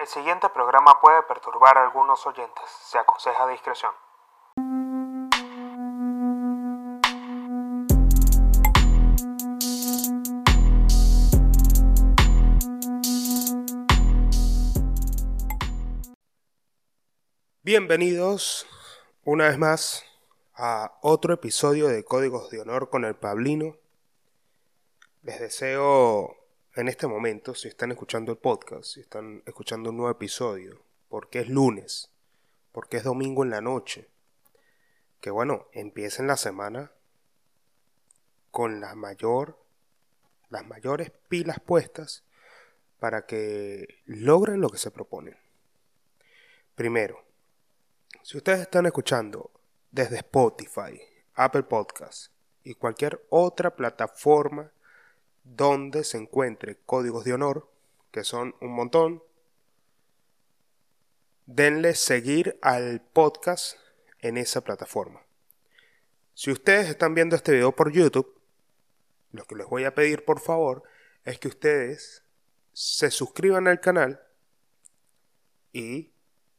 El siguiente programa puede perturbar a algunos oyentes. Se aconseja discreción. Bienvenidos una vez más a otro episodio de Códigos de Honor con el Pablino. Les deseo en este momento, si están escuchando el podcast, si están escuchando un nuevo episodio, porque es lunes, porque es domingo en la noche, que bueno, empiecen la semana con la mayor, las mayores pilas puestas para que logren lo que se proponen. Primero, si ustedes están escuchando desde Spotify, Apple Podcasts y cualquier otra plataforma donde se encuentre códigos de honor, que son un montón. Denle seguir al podcast en esa plataforma. Si ustedes están viendo este video por YouTube, lo que les voy a pedir por favor es que ustedes se suscriban al canal y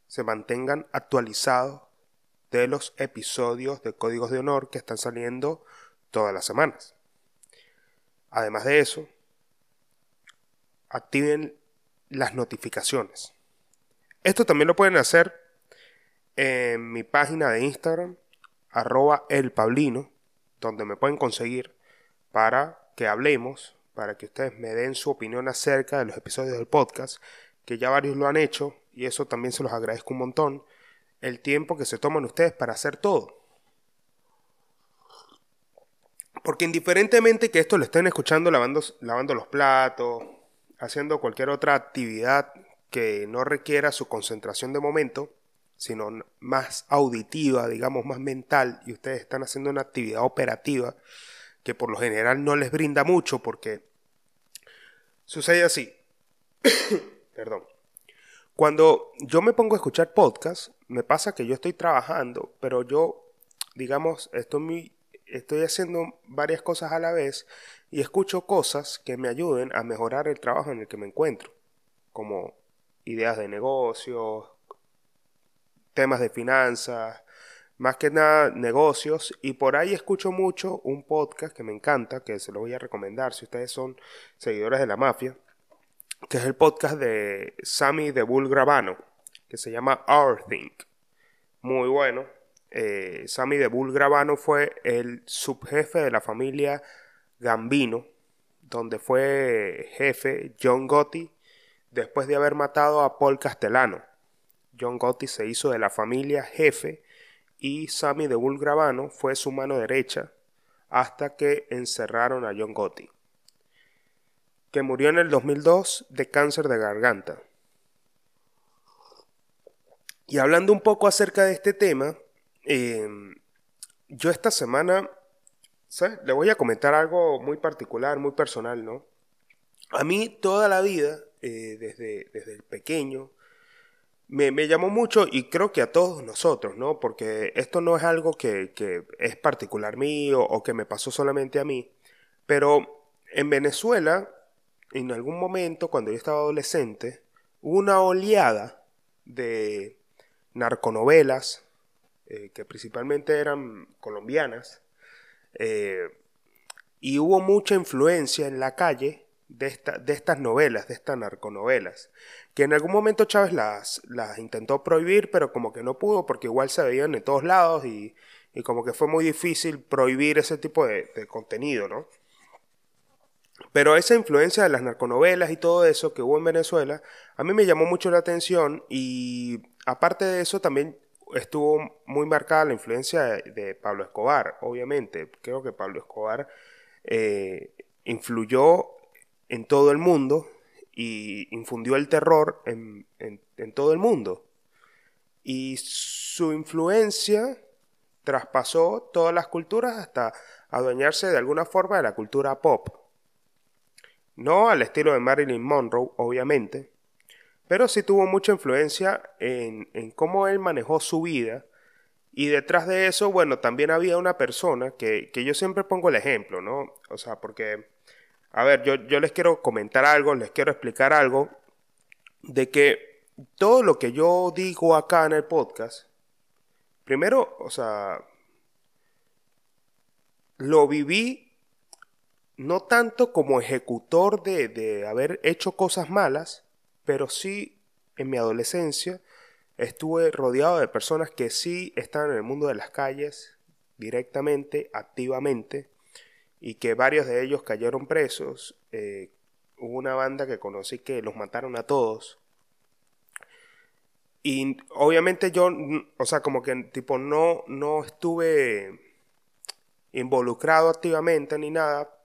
se mantengan actualizados de los episodios de Códigos de Honor que están saliendo todas las semanas. Además de eso, activen las notificaciones. Esto también lo pueden hacer en mi página de Instagram, arroba elpablino, donde me pueden conseguir para que hablemos, para que ustedes me den su opinión acerca de los episodios del podcast, que ya varios lo han hecho, y eso también se los agradezco un montón, el tiempo que se toman ustedes para hacer todo. Porque indiferentemente que esto lo estén escuchando lavando, lavando los platos, haciendo cualquier otra actividad que no requiera su concentración de momento, sino más auditiva, digamos, más mental, y ustedes están haciendo una actividad operativa que por lo general no les brinda mucho porque sucede así. Perdón. Cuando yo me pongo a escuchar podcast, me pasa que yo estoy trabajando, pero yo, digamos, estoy muy estoy haciendo varias cosas a la vez y escucho cosas que me ayuden a mejorar el trabajo en el que me encuentro, como ideas de negocios, temas de finanzas, más que nada negocios y por ahí escucho mucho un podcast que me encanta, que se lo voy a recomendar si ustedes son seguidores de la mafia, que es el podcast de Sammy de Bull Gravano, que se llama Our Think. Muy bueno, eh, Sammy de Bull Gravano fue el subjefe de la familia Gambino, donde fue jefe John Gotti después de haber matado a Paul Castellano. John Gotti se hizo de la familia jefe y Sammy de Bull Gravano fue su mano derecha hasta que encerraron a John Gotti, que murió en el 2002 de cáncer de garganta. Y hablando un poco acerca de este tema, Em, yo esta semana, ¿sabes? Le voy a comentar algo muy particular, muy personal, ¿no? A mí toda la vida, eh, desde, desde el pequeño, me, llamó mucho y creo que a todos nosotros, ¿no? Porque esto no es algo que, que es particular mío o que me pasó solamente a mí, pero en Venezuela, en algún momento, cuando yo estaba adolescente, hubo una oleada de narconovelas, eh, que principalmente eran colombianas, eh, y hubo mucha influencia en la calle de, de estas novelas, de estas narconovelas, que en algún momento Chávez las, las intentó prohibir, pero como que no pudo, porque igual se veían en todos lados y, como que fue muy difícil prohibir ese tipo de, de contenido, ¿no? Pero esa influencia de las narconovelas y todo eso que hubo en Venezuela, a mí me llamó mucho la atención y aparte de eso también estuvo muy marcada la influencia de, Pablo Escobar, obviamente. Creo que Pablo Escobar eh, influyó en todo el mundo y infundió el terror en, todo el mundo. Y su influencia traspasó todas las culturas hasta adueñarse de alguna forma de la cultura pop. No al estilo de Marilyn Monroe, obviamente, pero sí tuvo mucha influencia en, cómo él manejó su vida. Y detrás de eso, bueno, también había una persona que, yo siempre pongo el ejemplo, ¿no? O sea, porque, a ver, yo, yo les quiero comentar algo, les quiero explicar algo de que todo lo que yo digo acá en el podcast, primero, o sea, lo viví no tanto como ejecutor de, de haber hecho cosas malas, pero sí en mi adolescencia estuve rodeado de personas que sí están en el mundo de las calles directamente, activamente, y que varios de ellos cayeron presos. Eh, hubo una banda que conocí que los mataron a todos. Y obviamente yo, o sea, como que tipo no, no estuve involucrado activamente ni nada.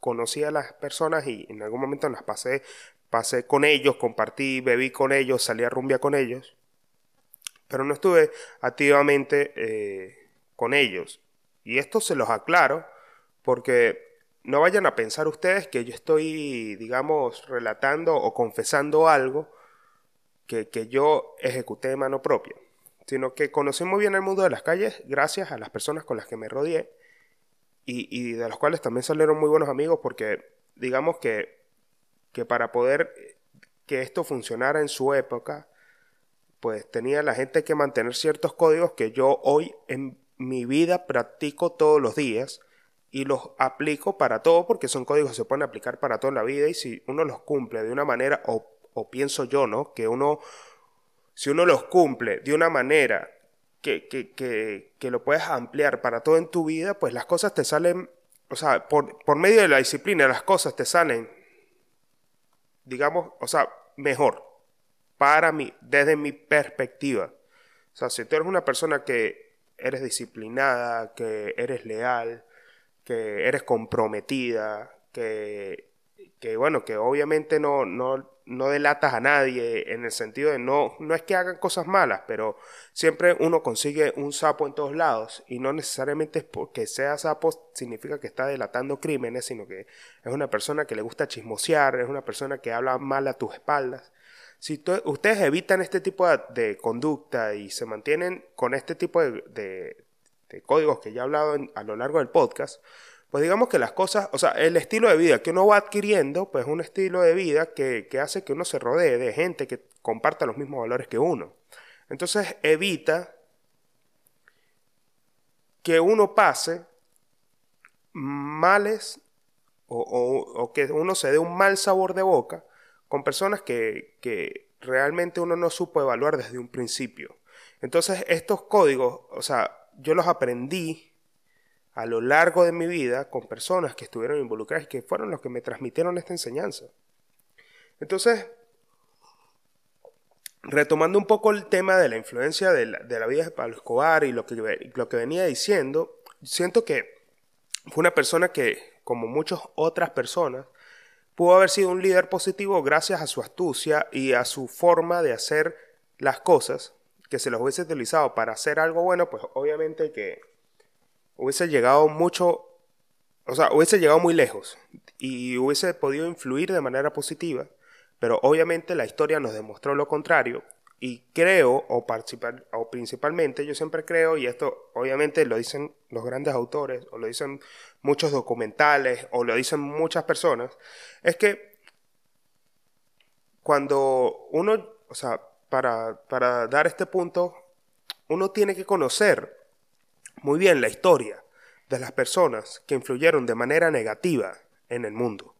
Conocí a las personas y en algún momento las pasé, pasé con ellos, compartí, bebí con ellos, salí a rumbia con ellos. Pero no estuve activamente eh, con ellos. Y esto se los aclaro porque no vayan a pensar ustedes que yo estoy, digamos, relatando o confesando algo que, yo ejecuté de mano propia, sino que conocí muy bien el mundo de las calles gracias a las personas con las que me rodeé y, de los cuales también salieron muy buenos amigos porque digamos que, que para poder que esto funcionara en su época, pues tenía la gente que mantener ciertos códigos que yo hoy en mi vida practico todos los días y los aplico para todo porque son códigos que se pueden aplicar para toda la vida y si uno los cumple de una manera, o, pienso yo, ¿no? Que uno, si uno los cumple de una manera que, que, que, que, lo puedes ampliar para todo en tu vida, pues las cosas te salen, o sea, por, por medio de la disciplina las cosas te salen, digamos, o sea, mejor para mí, desde mi perspectiva. O sea, si tú eres una persona que eres disciplinada, que eres leal, que eres comprometida, que, que bueno, que obviamente no, no, no delatas a nadie en el sentido de no, no es que hagan cosas malas, pero siempre uno consigue un sapo en todos lados y no necesariamente es porque sea sapo significa que está delatando crímenes, sino que es una persona que le gusta chismosear, es una persona que habla mal a tus espaldas. Si ustedes evitan este tipo de, conducta y se mantienen con este tipo de, este, códigos que ya he hablado a lo largo del podcast, pues digamos que las cosas, o sea, el estilo de vida que uno va adquiriendo, pues es un estilo de vida que, que hace que uno se rodee de gente que comparta los mismos valores que uno. Entonces evita que uno pase males o, o, que uno se dé un mal sabor de boca con personas que, que realmente uno no supo evaluar desde un principio. Entonces estos códigos, o sea, yo los aprendí a lo largo de mi vida con personas que estuvieron involucradas y que fueron los que me transmitieron esta enseñanza. Entonces, retomando un poco el tema de la influencia de la, vida de Pablo Escobar y lo que, lo que venía diciendo, siento que fue una persona que, como muchas otras personas, pudo haber sido un líder positivo gracias a su astucia y a su forma de hacer las cosas que se los hubiese utilizado para hacer algo bueno, pues obviamente que hubiese llegado mucho, o sea, hubiese llegado muy lejos y hubiese podido influir de manera positiva, pero obviamente la historia nos demostró lo contrario y creo, o, o principalmente, yo siempre creo, y esto obviamente lo dicen los grandes autores, o lo dicen muchos documentales, o lo dicen muchas personas, es que cuando uno, o sea, para, dar este punto, uno tiene que conocer muy bien la historia de las personas que influyeron de manera negativa en el mundo.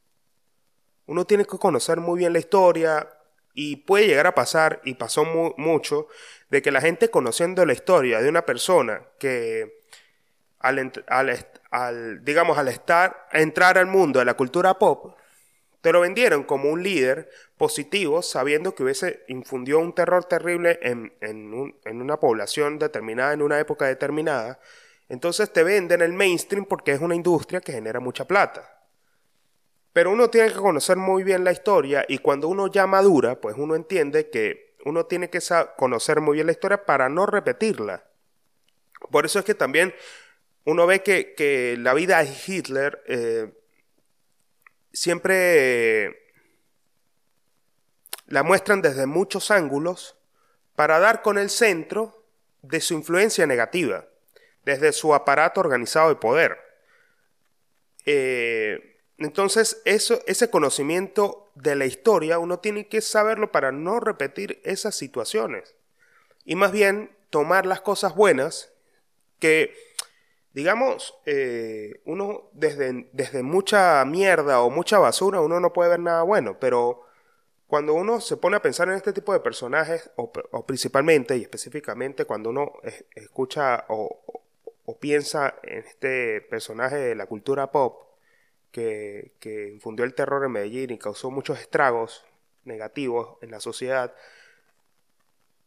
Uno tiene que conocer muy bien la historia y puede llegar a pasar, y pasó mucho, de que la gente conociendo la historia de una persona que al, al, digamos, al estar, entrar al mundo de la cultura pop, te lo vendieron como un líder positivo, sabiendo que hubiese infundió un terror terrible en, en, una población determinada, en una época determinada. Entonces te venden el mainstream porque es una industria que genera mucha plata. Pero uno tiene que conocer muy bien la historia y cuando uno ya madura, pues uno entiende que uno tiene que conocer muy bien la historia para no repetirla. Por eso es que también uno ve que, la vida de Hitler eh, siempre la muestran desde muchos ángulos para dar con el centro de su influencia negativa, desde su aparato organizado de poder. Eh, Entonces, eso, ese conocimiento de la historia, uno tiene que saberlo para no repetir esas situaciones. Y más bien tomar las cosas buenas que, digamos, eh, uno desde, desde mucha mierda o mucha basura, uno no puede ver nada bueno, pero cuando uno se pone a pensar en este tipo de personajes, o, principalmente y específicamente cuando uno escucha o, o, piensa en este personaje de la cultura pop, que, que infundió el terror en Medellín y causó muchos estragos negativos en la sociedad,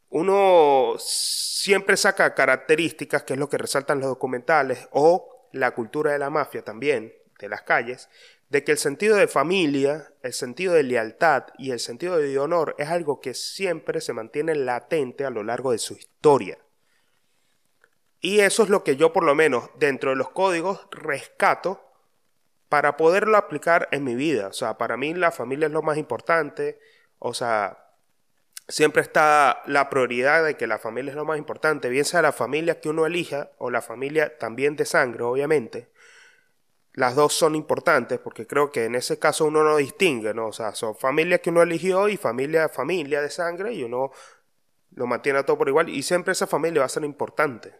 uno siempre saca características, que es lo que resaltan los documentales, o la cultura de la mafia también, de las calles, de que el sentido de familia, el sentido de lealtad y el sentido de honor es algo que siempre se mantiene latente a lo largo de su historia. Y eso es lo que yo por lo menos dentro de los códigos rescato para poderlo aplicar en mi vida. O sea, para mí la familia es lo más importante. O sea, siempre está la prioridad de que la familia es lo más importante, bien sea la familia que uno elija o la familia también de sangre, obviamente. Las dos son importantes porque creo que en ese caso uno no distingue, ¿no? O sea, son familias que uno eligió y familia, familia de sangre y uno lo mantiene a todo por igual y siempre esa familia va a ser importante.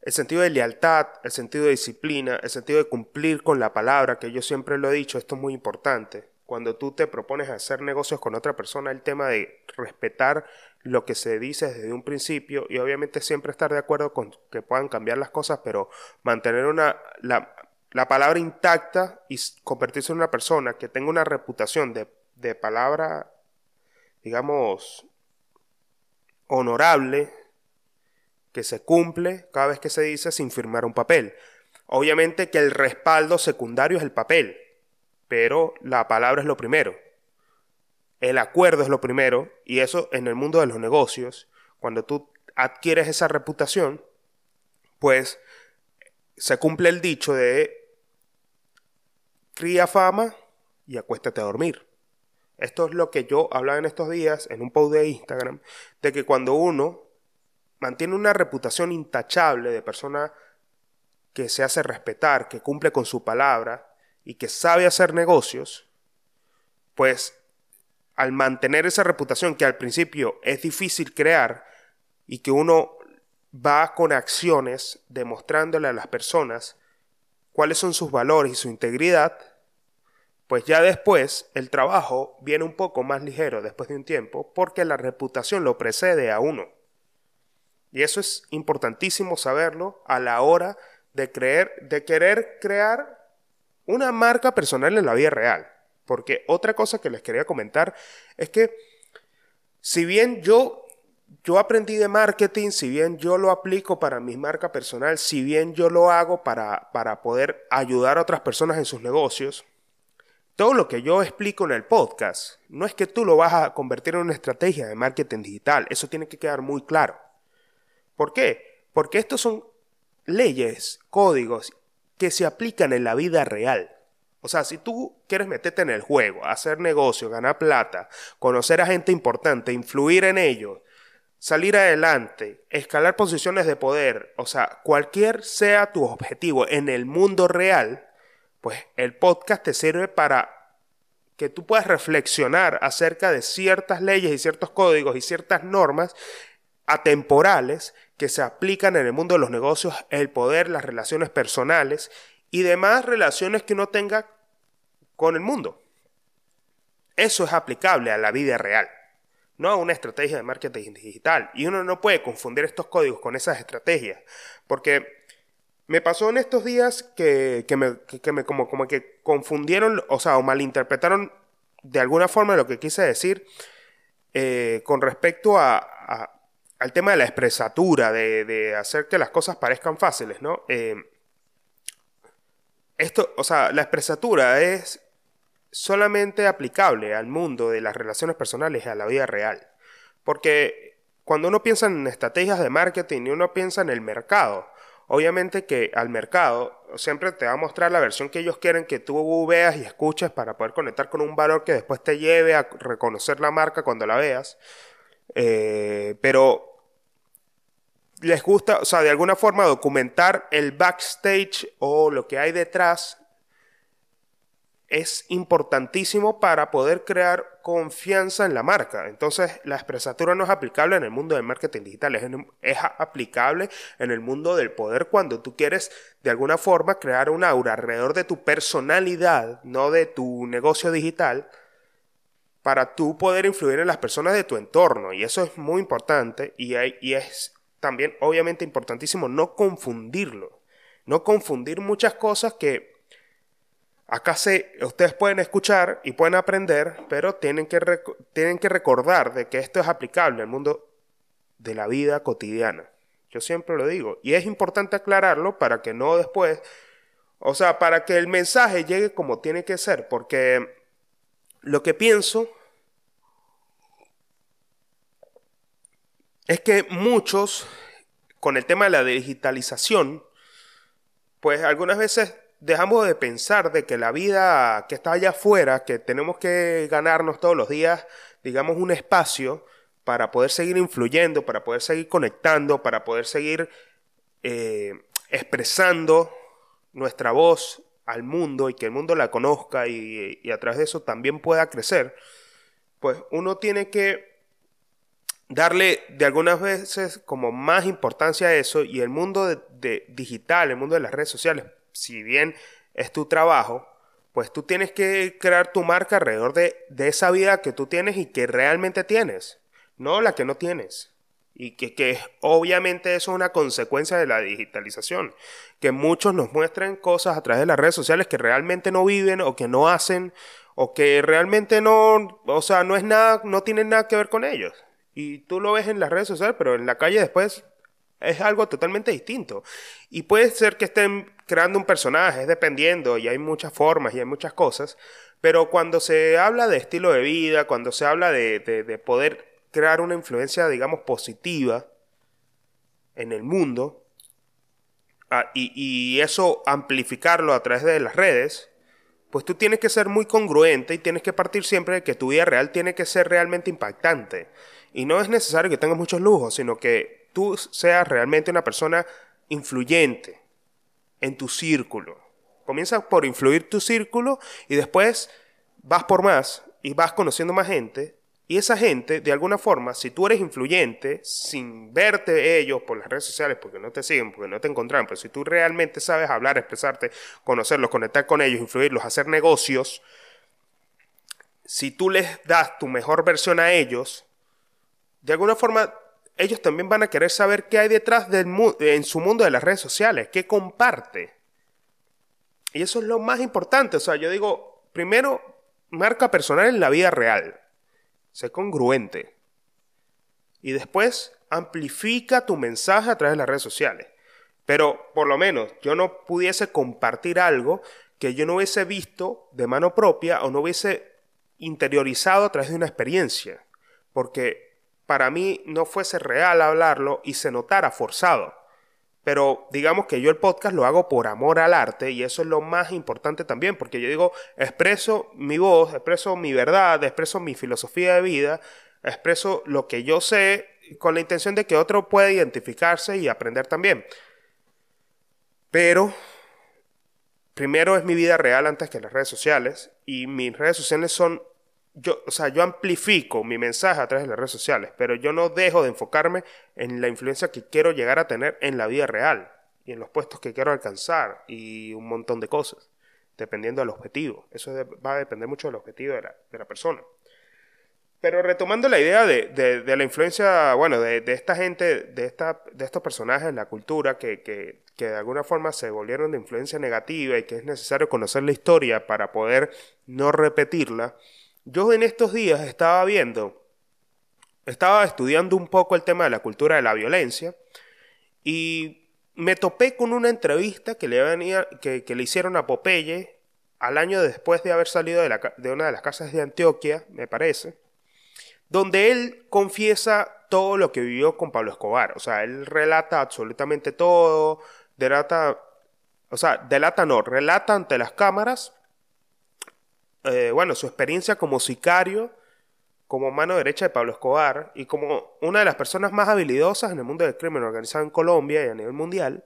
El sentido de lealtad, el sentido de disciplina, el sentido de cumplir con la palabra, que yo siempre lo he dicho, esto es muy importante. Cuando tú te propones hacer negocios con otra persona, el tema de respetar lo que se dice desde un principio y obviamente siempre estar de acuerdo con que puedan cambiar las cosas, pero mantener una, la, la palabra intacta y convertirse en una persona que tenga una reputación de, de palabra, digamos, honorable, que se cumple cada vez que se dice sin firmar un papel. Obviamente que el respaldo secundario es el papel, pero la palabra es lo primero. El acuerdo es lo primero, y eso en el mundo de los negocios, cuando tú adquieres esa reputación, pues se cumple el dicho de cría fama y acuéstate a dormir. Esto es lo que yo hablaba en estos días en un post de Instagram, de que cuando uno mantiene una reputación intachable de persona que se hace respetar, que cumple con su palabra y que sabe hacer negocios, pues al mantener esa reputación que al principio es difícil crear y que uno va con acciones demostrándole a las personas cuáles son sus valores y su integridad, pues ya después el trabajo viene un poco más ligero después de un tiempo porque la reputación lo precede a uno. Y eso es importantísimo saberlo a la hora de creer, de querer crear una marca personal en la vida real. Porque otra cosa que les quería comentar es que si bien yo yo aprendí de marketing, si bien yo lo aplico para mi marca personal, si bien yo lo hago para, para poder ayudar a otras personas en sus negocios, todo lo que yo explico en el podcast no es que tú lo vas a convertir en una estrategia de marketing digital, eso tiene que quedar muy claro. ¿Por qué? Porque estos son leyes, códigos que se aplican en la vida real. O sea, si tú quieres meterte en el juego, hacer negocio, ganar plata, conocer a gente importante, influir en ellos, salir adelante, escalar posiciones de poder, o sea, cualquier sea tu objetivo en el mundo real, pues el podcast te sirve para que tú puedas reflexionar acerca de ciertas leyes y ciertos códigos y ciertas normas atemporales que se aplican en el mundo de los negocios, el poder, las relaciones personales y demás relaciones que uno tenga con el mundo. Eso es aplicable a la vida real, no a una estrategia de marketing digital. Y uno no puede confundir estos códigos con esas estrategias, porque me pasó en estos días que, me, como, como que confundieron, o sea, o malinterpretaron de alguna forma lo que quise decir eh, con respecto a al tema de la expresatura, de, hacer que las cosas parezcan fáciles, ¿no? Eh, esto, o sea, la expresatura es solamente aplicable al mundo de las relaciones personales y a la vida real. Porque cuando uno piensa en estrategias de marketing y uno piensa en el mercado, obviamente que al mercado siempre te va a mostrar la versión que ellos quieren que tú veas y escuches para poder conectar con un valor que después te lleve a reconocer la marca cuando la veas. Eh, pero les gusta, o sea, de alguna forma documentar el backstage o lo que hay detrás es importantísimo para poder crear confianza en la marca. Entonces, la expresatura no es aplicable en el mundo del marketing digital, es, es, aplicable en el mundo del poder cuando tú quieres de alguna forma crear un aura alrededor de tu personalidad, no de tu negocio digital, para tú poder influir en las personas de tu entorno. Y eso es muy importante y, y es también obviamente importantísimo no confundirlo, no confundir muchas cosas que Acá se, ustedes pueden escuchar y pueden aprender, pero tienen que, tienen que recordar de que esto es aplicable al mundo de la vida cotidiana. Yo siempre lo digo. Y es importante aclararlo para que no después, o sea, para que el mensaje llegue como tiene que ser, porque lo que pienso es que muchos, con el tema de la digitalización, pues algunas veces dejamos de pensar de que la vida que está allá afuera, que tenemos que ganarnos todos los días, digamos, un espacio para poder seguir influyendo, para poder seguir conectando, para poder seguir eh, expresando nuestra voz al mundo y que el mundo la conozca y, a través de eso también pueda crecer, pues uno tiene que darle de algunas veces como más importancia a eso y el mundo de digital, el mundo de las redes sociales, si bien es tu trabajo, pues tú tienes que crear tu marca alrededor de, esa vida que tú tienes y que realmente tienes, no la que no tienes. Y que, que, obviamente eso es una consecuencia de la digitalización. Que muchos nos muestren cosas a través de las redes sociales que realmente no viven o que no hacen o que realmente no, o sea, no es nada, no tienen nada que ver con ellos. Y tú lo ves en las redes sociales, pero en la calle después es algo totalmente distinto. Y puede ser que estén creando un personaje, es dependiendo, y hay muchas formas y hay muchas cosas, pero cuando se habla de estilo de vida, cuando se habla de, poder crear una influencia, digamos, positiva en el mundo, ah, y, y eso amplificarlo a través de las redes, pues tú tienes que ser muy congruente y tienes que partir siempre de que tu vida real tiene que ser realmente impactante. Y no es necesario que tengas muchos lujos, sino que tú seas realmente una persona influyente en tu círculo. Comienzas por influir tu círculo y después vas por más y vas conociendo más gente. Y esa gente, de alguna forma, si tú eres influyente, sin verte ellos por las redes sociales, porque no te siguen, porque no te encontraron, pero si tú realmente sabes hablar, expresarte, conocerlos, conectar con ellos, influirlos, hacer negocios, si tú les das tu mejor versión a ellos, de alguna forma ellos también van a querer saber qué hay detrás del en su mundo de las redes sociales, qué comparte. Y eso es lo más importante. O sea, yo digo, primero, marca personal en la vida real. Sé congruente. Y después, amplifica tu mensaje a través de las redes sociales. Pero por lo menos yo no pudiese compartir algo que yo no hubiese visto de mano propia o no hubiese interiorizado a través de una experiencia. Porque para mí no fuese real hablarlo y se notara forzado. Pero digamos que yo el podcast lo hago por amor al arte y eso es lo más importante también, porque yo digo, expreso mi voz, expreso mi verdad, expreso mi filosofía de vida, expreso lo que yo sé con la intención de que otro pueda identificarse y aprender también. Pero primero es mi vida real antes que las redes sociales y mis redes sociales son yo, o sea, yo amplifico mi mensaje a través de las redes sociales, pero yo no dejo de enfocarme en la influencia que quiero llegar a tener en la vida real y en los puestos que quiero alcanzar y un montón de cosas, dependiendo del objetivo. Eso va a depender mucho del objetivo de la, persona. Pero retomando la idea de, la influencia, bueno, de, esta gente, de, esta, de estos personajes en la cultura que, que, que de alguna forma se volvieron de influencia negativa y que es necesario conocer la historia para poder no repetirla, yo en estos días estaba viendo, estaba estudiando un poco el tema de la cultura de la violencia y me topé con una entrevista que le, hicieron a Popeye al año después de haber salido de, de una de las casas de Antioquia, me parece, donde él confiesa todo lo que vivió con Pablo Escobar. O sea, él relata absolutamente todo, delata, o sea, delata no, relata ante las cámaras eh, bueno, su experiencia como sicario, como mano derecha de Pablo Escobar y como una de las personas más habilidosas en el mundo del crimen organizado en Colombia y a nivel mundial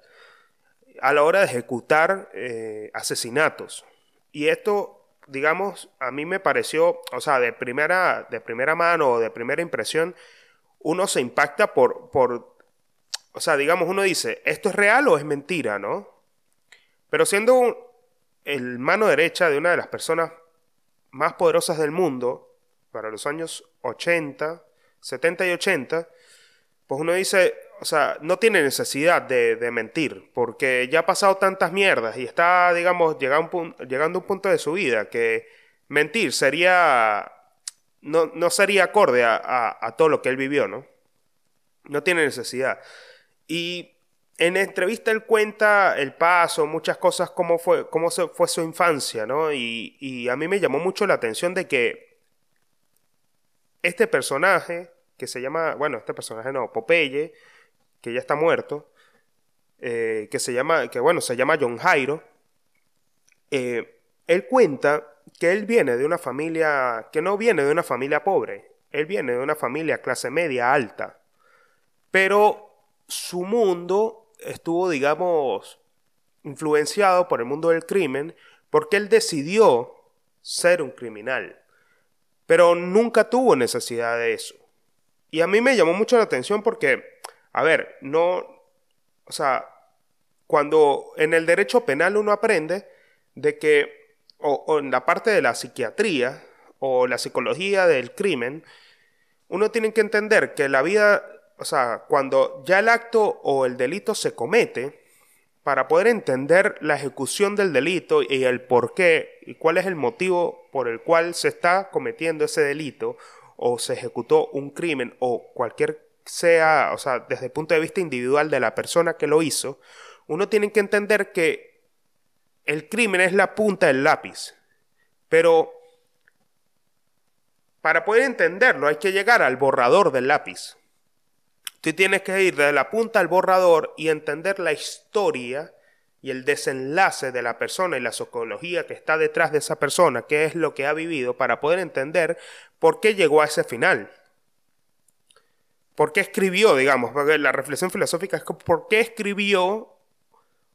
a la hora de ejecutar eh, asesinatos. Y esto digamos, a mí me pareció, o sea, de primera, de primera mano o de primera impresión, uno se impacta por, por, o sea, digamos, uno dice, ¿esto es real o es mentira, no? Pero siendo el mano derecha de una de las personas más poderosas del mundo, para los años 80, 70 y 80, pues uno dice, o sea, no tiene necesidad de, mentir, porque ya ha pasado tantas mierdas y está, digamos, llegando, a un punto de su vida que mentir sería, no, no sería acorde a, a, todo lo que él vivió, ¿no? No tiene necesidad. Y en la entrevista él cuenta el paso, muchas cosas, cómo fue, cómo fue su infancia, ¿no? Y, a mí me llamó mucho la atención de que este personaje, que se llama, bueno, este personaje no, Popeye, que ya está muerto, eh, que se llama, que bueno, se llama John Jairo, eh, él cuenta que él viene de una familia, que no viene de una familia pobre, él viene de una familia clase media alta, pero su mundo estuvo, digamos, influenciado por el mundo del crimen, porque él decidió ser un criminal, pero nunca tuvo necesidad de eso. Y a mí me llamó mucho la atención porque a ver, no, o sea, cuando en el derecho penal uno aprende de que, o, en la parte de la psiquiatría o la psicología del crimen, uno tiene que entender que la vida, o sea, cuando ya el acto o el delito se comete, para poder entender la ejecución del delito y el por qué y cuál es el motivo por el cual se está cometiendo ese delito o se ejecutó un crimen o cualquier sea, o sea, desde el punto de vista individual de la persona que lo hizo, uno tiene que entender que el crimen es la punta del lápiz. Pero para poder entenderlo hay que llegar al borrador del lápiz. Tú tienes que ir de la punta al borrador y entender la historia y el desenlace de la persona y la psicología que está detrás de esa persona, qué es lo que ha vivido, para poder entender por qué llegó a ese final. ¿Por qué escribió, digamos? Porque la reflexión filosófica es por qué escribió,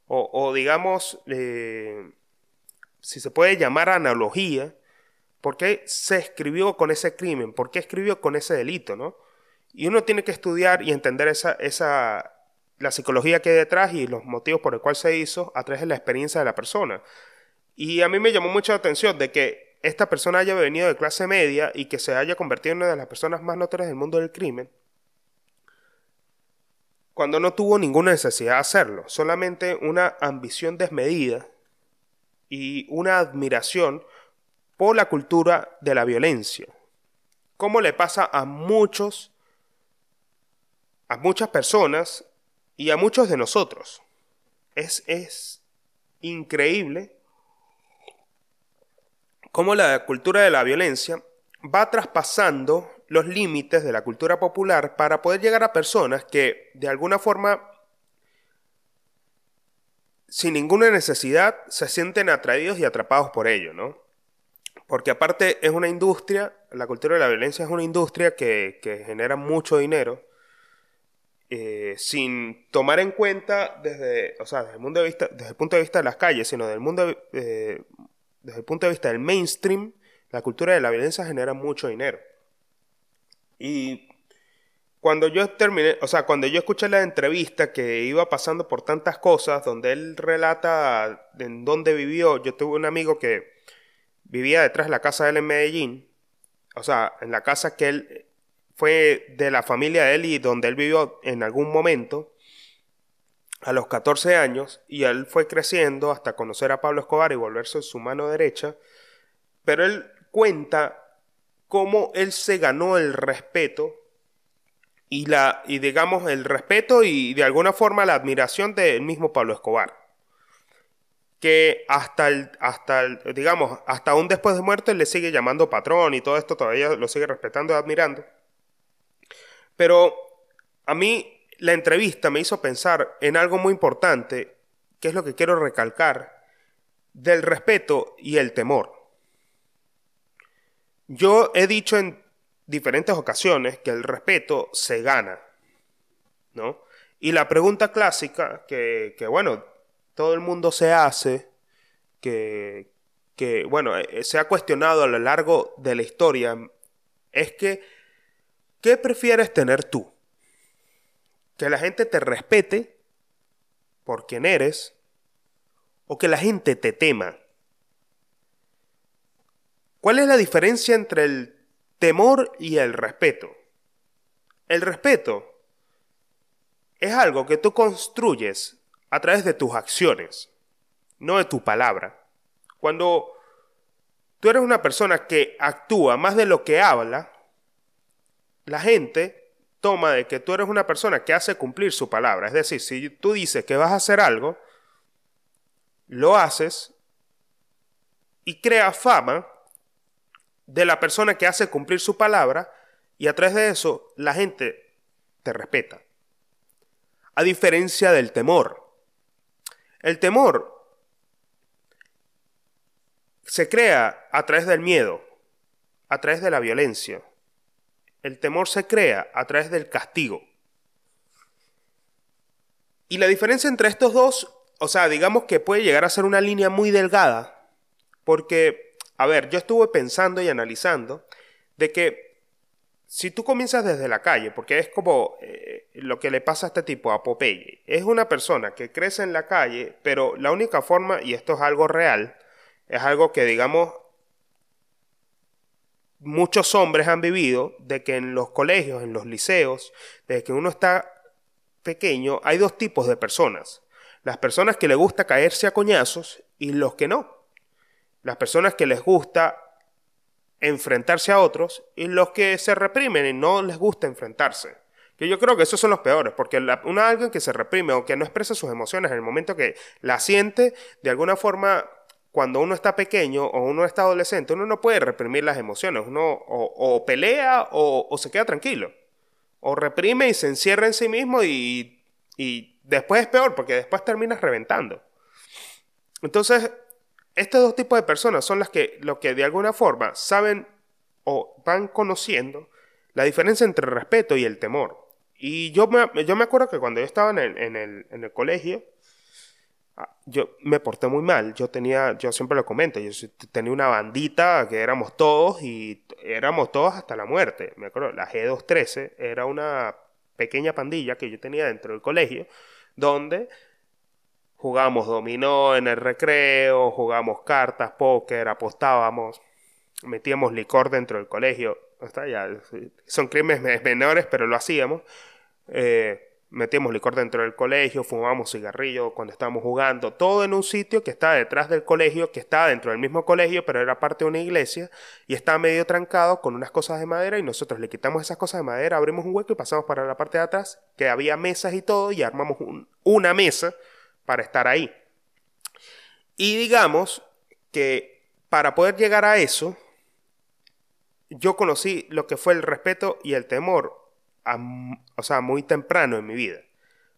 o, digamos, eh, si se puede llamar analogía, por qué se escribió con ese crimen, por qué escribió con ese delito, ¿no? Y uno tiene que estudiar y entender esa, esa, la psicología que hay detrás y los motivos por el cual se hizo a través de la experiencia de la persona. Y a mí me llamó mucho la atención de que esta persona haya venido de clase media y que se haya convertido en una de las personas más notorias del mundo del crimen, cuando no tuvo ninguna necesidad de hacerlo, solamente una ambición desmedida y una admiración por la cultura de la violencia. Como le pasa a muchos, a muchas personas y a muchos de nosotros. Es, es increíble cómo la cultura de la violencia va traspasando los límites de la cultura popular para poder llegar a personas que de alguna forma, sin ninguna necesidad, se sienten atraídos y atrapados por ello, ¿no? Porque aparte es una industria, la cultura de la violencia es una industria que, genera mucho dinero, eh, sin tomar en cuenta desde, o sea, desde el, mundo de vista, desde el punto de vista de las calles, sino del mundo, eh, desde el punto de vista del mainstream, la cultura de la violencia genera mucho dinero. Y cuando yo terminé, o sea, cuando yo escuché la entrevista que iba pasando por tantas cosas, donde él relata en dónde vivió, yo tuve un amigo que vivía detrás de la casa de él en Medellín, o sea, en la casa que él fue de la familia de él y donde él vivió en algún momento, a los 14 años, y él fue creciendo hasta conocer a Pablo Escobar y volverse su mano derecha, pero él cuenta cómo él se ganó el respeto y, la, y digamos el respeto y de alguna forma la admiración del mismo Pablo Escobar. Que hasta el, hasta el, digamos, hasta aún después de muerto él le sigue llamando patrón y todo esto todavía lo sigue respetando y admirando. Pero a mí la entrevista me hizo pensar en algo muy importante, que es lo que quiero recalcar, del respeto y el temor. Yo he dicho en diferentes ocasiones que el respeto se gana, ¿no? Y la pregunta clásica que, bueno, todo el mundo se hace, que, que, bueno, eh, se ha cuestionado a lo largo de la historia es que, ¿qué prefieres tener tú? Que la gente te respete por quien eres o que la gente te tema. ¿Cuál es la diferencia entre el temor y el respeto? El respeto es algo que tú construyes a través de tus acciones, no de tu palabra. Cuando tú eres una persona que actúa más de lo que habla, la gente toma de que tú eres una persona que hace cumplir su palabra. Es decir, si tú dices que vas a hacer algo, lo haces y crea fama de la persona que hace cumplir su palabra y a través de eso la gente te respeta a diferencia del temor. El temor se crea a través del miedo, a través de la violencia. El temor se crea a través del castigo. Y la diferencia entre estos dos, o sea, digamos que puede llegar a ser una línea muy delgada, porque, a ver, yo estuve pensando y analizando de que si tú comienzas desde la calle, porque es como eh, lo que le pasa a este tipo, a Popeye, es una persona que crece en la calle, pero la única forma, y esto es algo real, es algo que digamos muchos hombres han vivido, de que en los colegios, en los liceos, desde que uno está pequeño, hay dos tipos de personas. Las personas que les gusta caerse a coñazos y los que no. Las personas que les gusta enfrentarse a otros y los que se reprimen y no les gusta enfrentarse. Que yo creo que esos son los peores, porque una alguien que se reprime o que no expresa sus emociones en el momento que la siente, de alguna forma, cuando uno está pequeño o uno está adolescente, uno no puede reprimir las emociones, uno o, pelea o, se queda tranquilo, o reprime y se encierra en sí mismo y, después es peor, porque después terminas reventando. Entonces, estos dos tipos de personas son las que, de alguna forma saben o van conociendo la diferencia entre el respeto y el temor. Y yo me, yo me acuerdo que cuando yo estaba en el, en el, colegio, yo me porté muy mal. Yo tenía, yo siempre lo comento, yo tenía una bandita que éramos todos y éramos todos hasta la muerte. Me acuerdo, la G213 era una pequeña pandilla que yo tenía dentro del colegio, donde Jugamos dominó en el recreo, jugamos cartas, póker, apostábamos, metíamos licor dentro del colegio. Ya, son crímenes menores, pero lo hacíamos. Eh, metíamos licor dentro del colegio, fumábamos cigarrillos cuando estábamos jugando, todo en un sitio que estaba detrás del colegio, que estaba dentro del mismo colegio, pero era parte de una iglesia y estaba medio trancado con unas cosas de madera y nosotros le quitamos esas cosas de madera, abrimos un hueco y pasamos para la parte de atrás, que había mesas y todo, y armamos una mesa para estar ahí. Y digamos que para poder llegar a eso, yo conocí lo que fue el respeto y el temor, o sea, muy temprano en mi vida.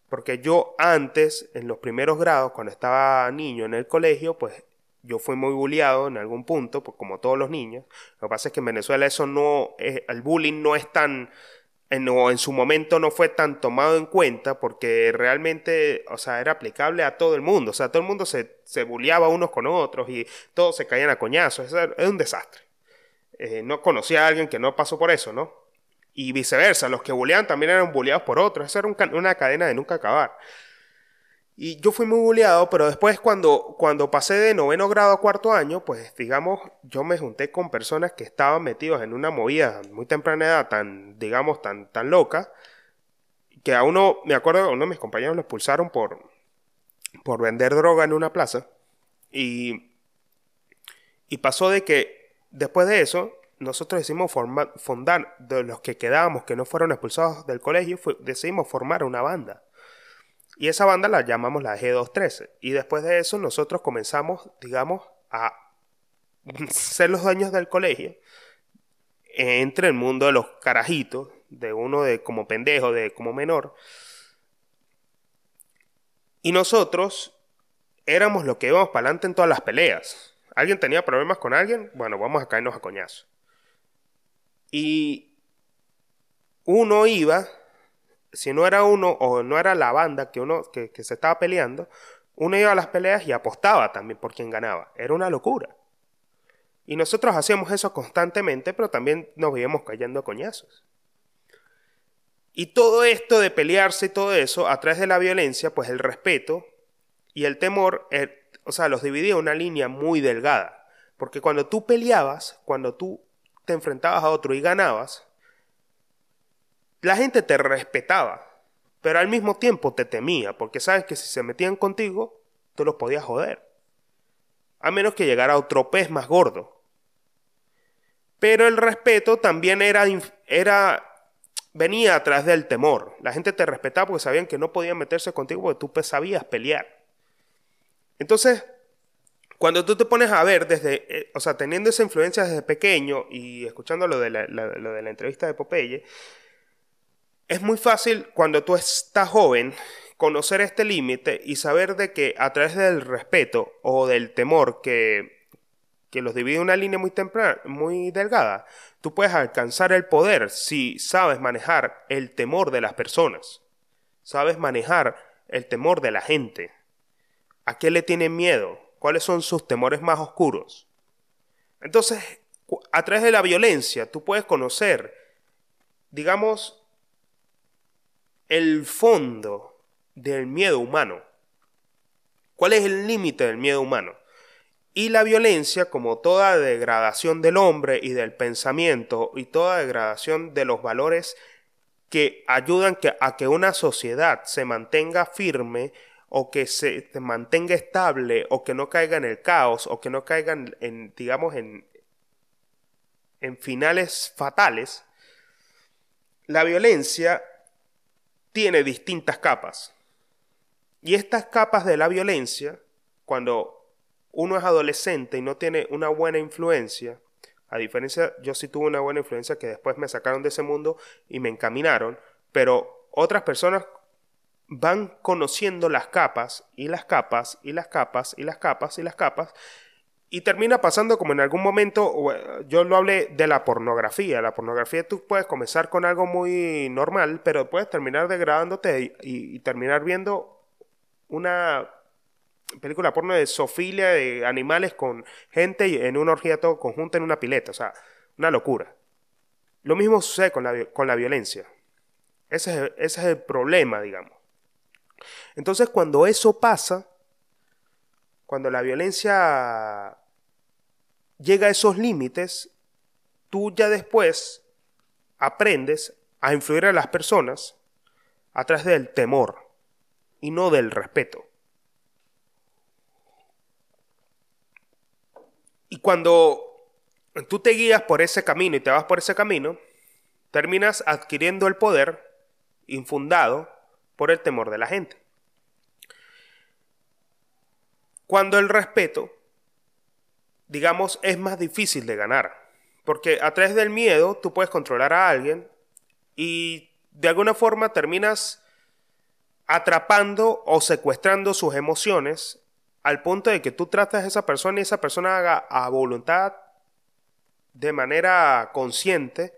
Porque yo antes, en los primeros grados, cuando estaba niño en el colegio, pues yo fui muy bulliado en algún punto, pues como todos los niños. Lo que pasa es que en Venezuela eso no, el bullying no es tan en, en su momento no fue tan tomado en cuenta porque realmente, o sea, era aplicable a todo el mundo. O sea, todo el mundo se, se bulleaba unos con otros y todos se caían a coñazos. Es un desastre. Eh, no conocía a alguien que no pasó por eso, ¿no? Y viceversa, los que bulleaban también eran bulleados por otros. Esa era una cadena de nunca acabar. Y yo fui muy bulleado, pero después cuando, cuando pasé de noveno grado a cuarto año, pues digamos, yo me junté con personas que estaban metidos en una movida muy temprana edad, tan, digamos, tan, tan loca, que a uno, me acuerdo, a uno de mis compañeros lo expulsaron por, por vender droga en una plaza. Y, y pasó de que después de eso, nosotros decidimos formar, fundar, de los que quedábamos, que no fueron expulsados del colegio, decidimos formar una banda. Y esa banda la llamamos la G213. Y después de eso nosotros comenzamos, digamos, a ser los dueños del colegio entre el mundo de los carajitos, de uno de como pendejo, de como menor. Y nosotros éramos los que íbamos para adelante en todas las peleas. ¿Alguien tenía problemas con alguien? Bueno, vamos a caernos a coñazo. Y uno iba si no era uno o no era la banda que uno que, se estaba peleando, uno iba a las peleas y apostaba también por quien ganaba. Era una locura. Y nosotros hacíamos eso constantemente, pero también nos veíamos cayendo a coñazos. Y todo esto de pelearse y todo eso, a través de la violencia, pues el respeto y el temor, eh, o sea, los dividía una línea muy delgada. Porque cuando tú peleabas, cuando tú te enfrentabas a otro y ganabas, la gente te respetaba, pero al mismo tiempo te temía, porque sabes que si se metían contigo, tú los podías joder. A menos que llegara otro pez más gordo. Pero el respeto también era, era venía atrás del temor. La gente te respetaba porque sabían que no podían meterse contigo porque tú sabías pelear. Entonces, cuando tú te pones a ver desde, eh, o sea, teniendo esa influencia desde pequeño y escuchando lo de la, lo de la entrevista de Popeye, es muy fácil cuando tú estás joven conocer este límite y saber de que a través del respeto o del temor que, que los divide una línea muy, temprana, muy delgada, tú puedes alcanzar el poder si sabes manejar el temor de las personas, sabes manejar el temor de la gente. ¿A qué le tienen miedo? ¿Cuáles son sus temores más oscuros? Entonces, a través de la violencia, tú puedes conocer, digamos, el fondo del miedo humano. ¿Cuál es el límite del miedo humano? Y la violencia, como toda degradación del hombre y del pensamiento y toda degradación de los valores que ayudan a que una sociedad se mantenga firme o que se mantenga estable o que no caiga en el caos o que no caiga en, digamos, en, en finales fatales, la violencia tiene distintas capas. Y estas capas de la violencia, cuando uno es adolescente y no tiene una buena influencia, a diferencia, yo sí tuve una buena influencia que después me sacaron de ese mundo y me encaminaron, pero otras personas van conociendo las capas y las capas y las capas y las capas y las capas y termina pasando como en algún momento, yo lo hablé de la pornografía. La pornografía tú puedes comenzar con algo muy normal, pero puedes terminar degradándote y, terminar viendo una película porno de sofilia de animales con gente en una orgía todo conjunta en una pileta. O sea, una locura. Lo mismo sucede con la, con la violencia. Ese es, ese es el problema, digamos. Entonces, cuando eso pasa, cuando la violencia llega a esos límites, tú ya después aprendes a influir a las personas a través del temor y no del respeto. Y cuando tú te guías por ese camino y te vas por ese camino, terminas adquiriendo el poder infundado por el temor de la gente. Cuando el respeto digamos, es más difícil de ganar. Porque a través del miedo tú puedes controlar a alguien y de alguna forma terminas atrapando o secuestrando sus emociones al punto de que tú tratas a esa persona y esa persona haga a voluntad de manera consciente,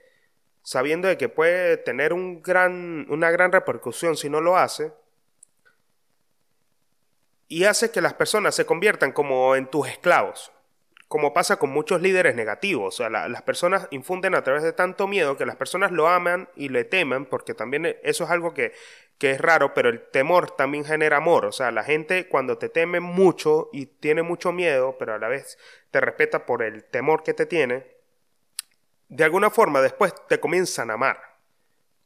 sabiendo de que puede tener un gran, una gran repercusión si no lo hace, y hace que las personas se conviertan como en tus esclavos como pasa con muchos líderes negativos. O sea, las personas infunden a través de tanto miedo que las personas lo aman y le temen, porque también eso es algo que, que es raro, pero el temor también genera amor. O sea, la gente cuando te teme mucho y tiene mucho miedo, pero a la vez te respeta por el temor que te tiene, de alguna forma después te comienzan a amar.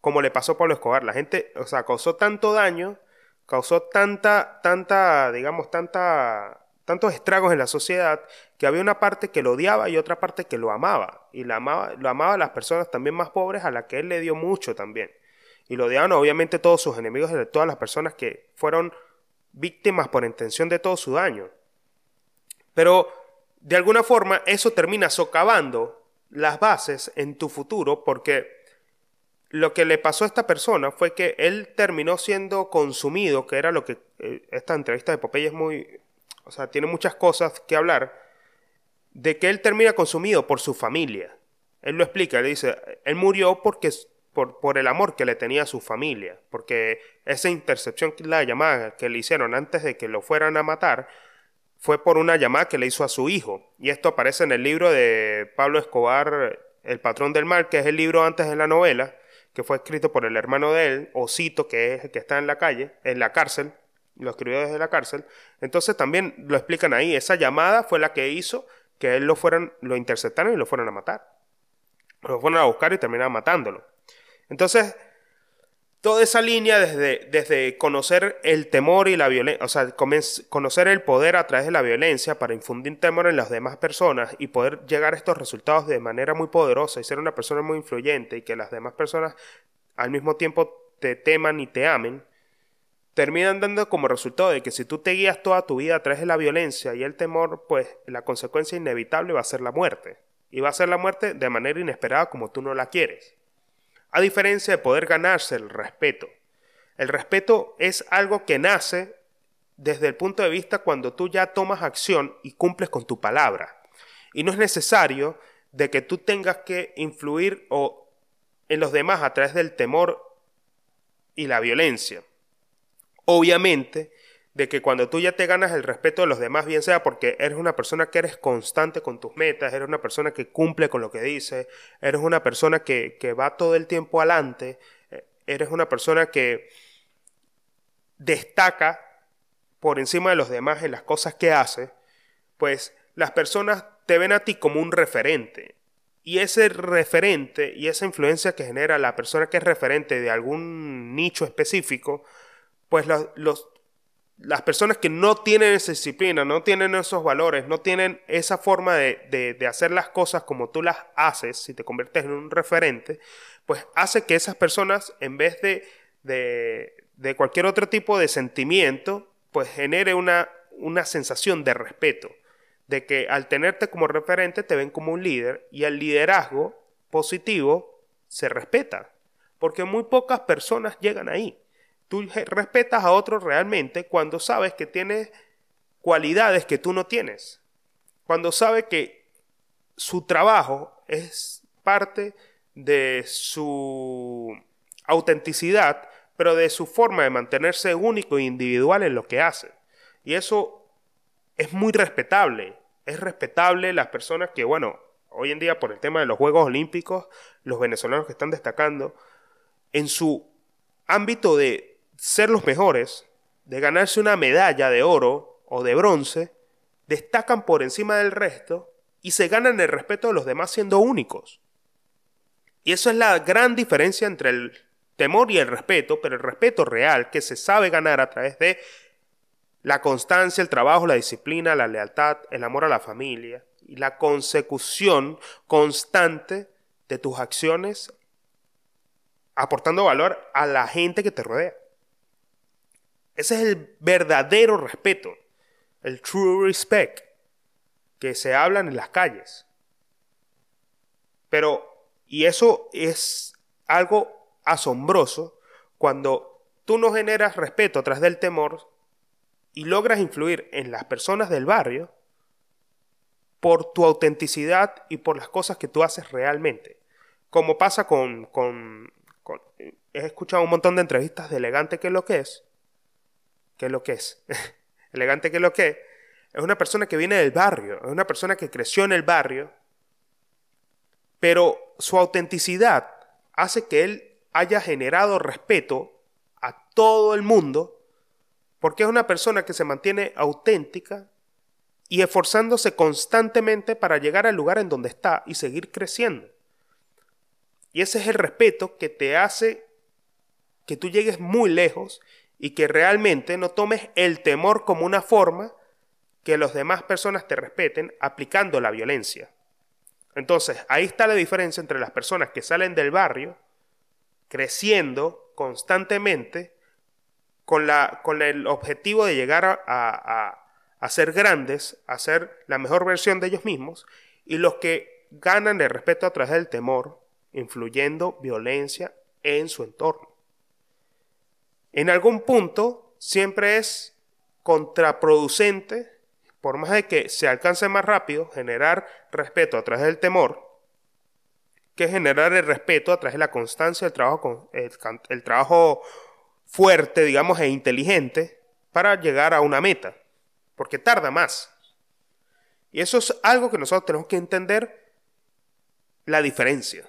Como le pasó a Pablo Escobar. La gente, o sea, causó tanto daño, causó tanta, tanta, digamos, tanta tantos estragos en la sociedad que había una parte que lo odiaba y otra parte que lo amaba. Y amaba, lo amaba a las personas también más pobres a las que él le dio mucho también. Y lo odiaban obviamente todos sus enemigos, de todas las personas que fueron víctimas por intención de todo su daño. Pero de alguna forma eso termina socavando las bases en tu futuro porque lo que le pasó a esta persona fue que él terminó siendo consumido, que era lo que eh, esta entrevista de Popeye es muy, o sea, tiene muchas cosas que hablar, de que él termina consumido por su familia. Él lo explica, le dice, él murió porque, por, por el amor que le tenía a su familia, porque esa intercepción, la llamada que le hicieron antes de que lo fueran a matar, fue por una llamada que le hizo a su hijo. Y esto aparece en el libro de Pablo Escobar, El patrón del mal, que es el libro antes de la novela, que fue escrito por el hermano de él, Osito, que es el que está en la calle, en la cárcel, lo escribió desde la cárcel. Entonces también lo explican ahí. Esa llamada fue la que hizo que él lo fueran, lo interceptaron y lo fueran a matar. Lo fueron a buscar y terminaron matándolo. Entonces, toda esa línea desde, desde conocer el temor y la violencia, o sea, conocer el poder a través de la violencia para infundir temor en las demás personas y poder llegar a estos resultados de manera muy poderosa y ser una persona muy influyente y que las demás personas al mismo tiempo te teman y te amen, terminan dando como resultado de que si tú te guías toda tu vida a través de la violencia y el temor, pues la consecuencia inevitable va a ser la muerte. Y va a ser la muerte de manera inesperada como tú no la quieres. A diferencia de poder ganarse el respeto. El respeto es algo que nace desde el punto de vista cuando tú ya tomas acción y cumples con tu palabra. Y no es necesario de que tú tengas que influir o en los demás a través del temor y la violencia. Obviamente, de que cuando tú ya te ganas el respeto de los demás, bien sea porque eres una persona que eres constante con tus metas, eres una persona que cumple con lo que dice, eres una persona que, que va todo el tiempo adelante, eh, eres una persona que destaca por encima de los demás en las cosas que hace, pues las personas te ven a ti como un referente. Y ese referente y esa influencia que genera la persona que es referente de algún nicho específico, pues los, las personas que no tienen esa disciplina, no tienen esos valores, no tienen esa forma de, hacer las cosas como tú las haces, si te conviertes en un referente, pues hace que esas personas, en vez de, de, cualquier otro tipo de sentimiento, pues genere una, una sensación de respeto, de que al tenerte como referente te ven como un líder y el liderazgo positivo se respeta, porque muy pocas personas llegan ahí. Tú respetas a otro realmente cuando sabes que tiene cualidades que tú no tienes. Cuando sabe que su trabajo es parte de su autenticidad, pero de su forma de mantenerse único e individual en lo que hace. Y eso es muy respetable. Es respetable las personas que, bueno, hoy en día por el tema de los Juegos Olímpicos, los venezolanos que están destacando, en su ámbito de ser los mejores, de ganarse una medalla de oro o de bronce, destacan por encima del resto y se ganan el respeto de los demás siendo únicos. Y eso es la gran diferencia entre el temor y el respeto, pero el respeto real que se sabe ganar a través de la constancia, el trabajo, la disciplina, la lealtad, el amor a la familia y la consecución constante de tus acciones aportando valor a la gente que te rodea. Ese es el verdadero respeto, el true respect, que se hablan en las calles. Pero, y eso es algo asombroso, cuando tú no generas respeto tras del temor y logras influir en las personas del barrio por tu autenticidad y por las cosas que tú haces realmente. Como pasa con, con, con he escuchado un montón de entrevistas de elegante que es lo que es, ¿Qué es lo que es? Elegante que es lo que es. Es una persona que viene del barrio, es una persona que creció en el barrio, pero su autenticidad hace que él haya generado respeto a todo el mundo, porque es una persona que se mantiene auténtica y esforzándose constantemente para llegar al lugar en donde está y seguir creciendo. Y ese es el respeto que te hace que tú llegues muy lejos y que realmente no tomes el temor como una forma que las demás personas te respeten aplicando la violencia. Entonces, ahí está la diferencia entre las personas que salen del barrio, creciendo constantemente, con, la, con el objetivo de llegar a, a, a ser grandes, a ser la mejor versión de ellos mismos, y los que ganan el respeto a través del temor, influyendo violencia en su entorno en algún punto siempre es contraproducente, por más de que se alcance más rápido, generar respeto a través del temor, que generar el respeto a través de la constancia, el trabajo, el, trabajo fuerte, digamos, e inteligente para llegar a una meta, porque tarda más. Y eso es algo que nosotros tenemos que entender la diferencia.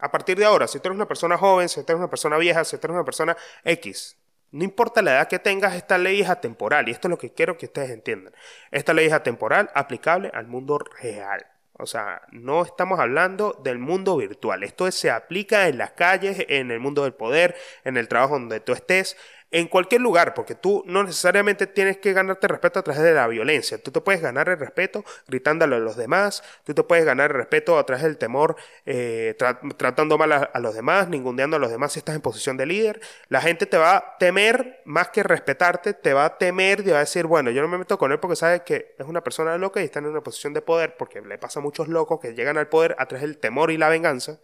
A partir de ahora, si tú eres una persona joven, si tú eres una persona vieja, si tú eres una persona X, no importa la edad que tengas, esta ley es atemporal. Y esto es lo que quiero que ustedes entiendan. Esta ley es atemporal, aplicable al mundo real. O sea, no estamos hablando del mundo virtual. Esto se aplica en las calles, en el mundo del poder, en el trabajo donde tú estés, en cualquier lugar, porque tú no necesariamente tienes que ganarte respeto a través de la violencia. Tú te puedes ganar el respeto gritándole a los demás, tú te puedes ganar el respeto a través del temor, eh, tratando mal a, los demás, ninguneando a los demás si estás en posición de líder. La gente te va a temer más que respetarte, te va a temer y va a decir, bueno, yo no me meto con él porque sabe que es una persona loca y está en una posición de poder, porque le pasa a muchos locos que llegan al poder a través del temor y la venganza.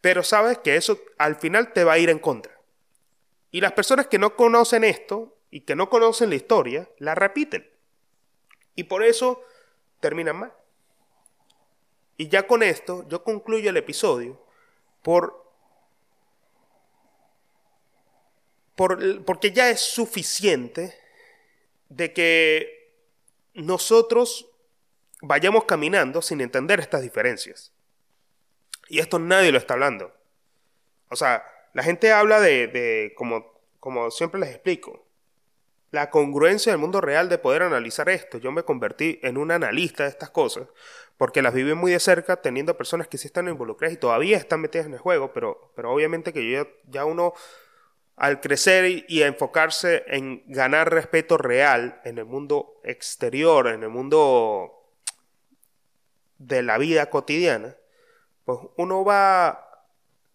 Pero sabes que eso al final te va a ir en contra. Y las personas que no conocen esto y que no conocen la historia, la repiten. Y por eso terminan mal. Y ya con esto yo concluyo el episodio por, por, porque ya es suficiente de que nosotros vayamos caminando sin entender estas diferencias. Y esto nadie lo está hablando. O sea, la gente habla de, como, como siempre les explico, la congruencia del mundo real de poder analizar esto. Yo me convertí en un analista de estas cosas porque las viví muy de cerca teniendo personas que sí están involucradas y todavía están metidas en el juego, pero, pero obviamente que yo ya uno al crecer y, y, enfocarse en ganar respeto real en el mundo exterior, en el mundo de la vida cotidiana, pues uno va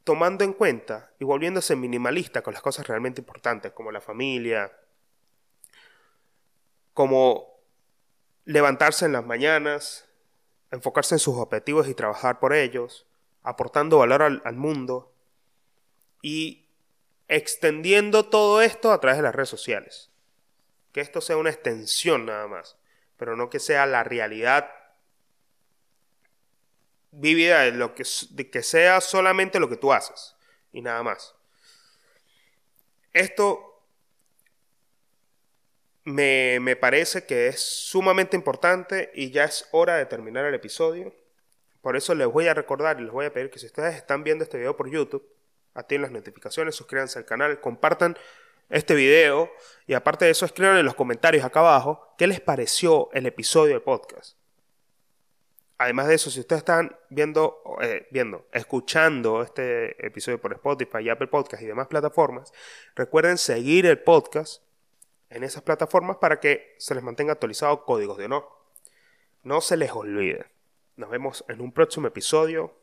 tomando en cuenta y volviéndose minimalista con las cosas realmente importantes, como la familia, como levantarse en las mañanas, enfocarse en sus objetivos y trabajar por ellos, aportando valor al, mundo y extendiendo todo esto a través de las redes sociales. Que esto sea una extensión nada más, pero no que sea la realidad vivida de, lo que, que sea solamente lo que tú haces y nada más. Esto me, me, parece que es sumamente importante y ya es hora de terminar el episodio. Por eso les voy a recordar y les voy a pedir que si ustedes están viendo este video por YouTube, activen las notificaciones, suscríbanse al canal, compartan este video y aparte de eso escriban en los comentarios acá abajo qué les pareció el episodio de podcast. Además de eso, si ustedes están viendo, eh, viendo, escuchando este episodio por Spotify Apple Podcast y demás plataformas, recuerden seguir el podcast en esas plataformas para que se les mantenga actualizado códigos de honor. No se les olvide. Nos vemos en un próximo episodio.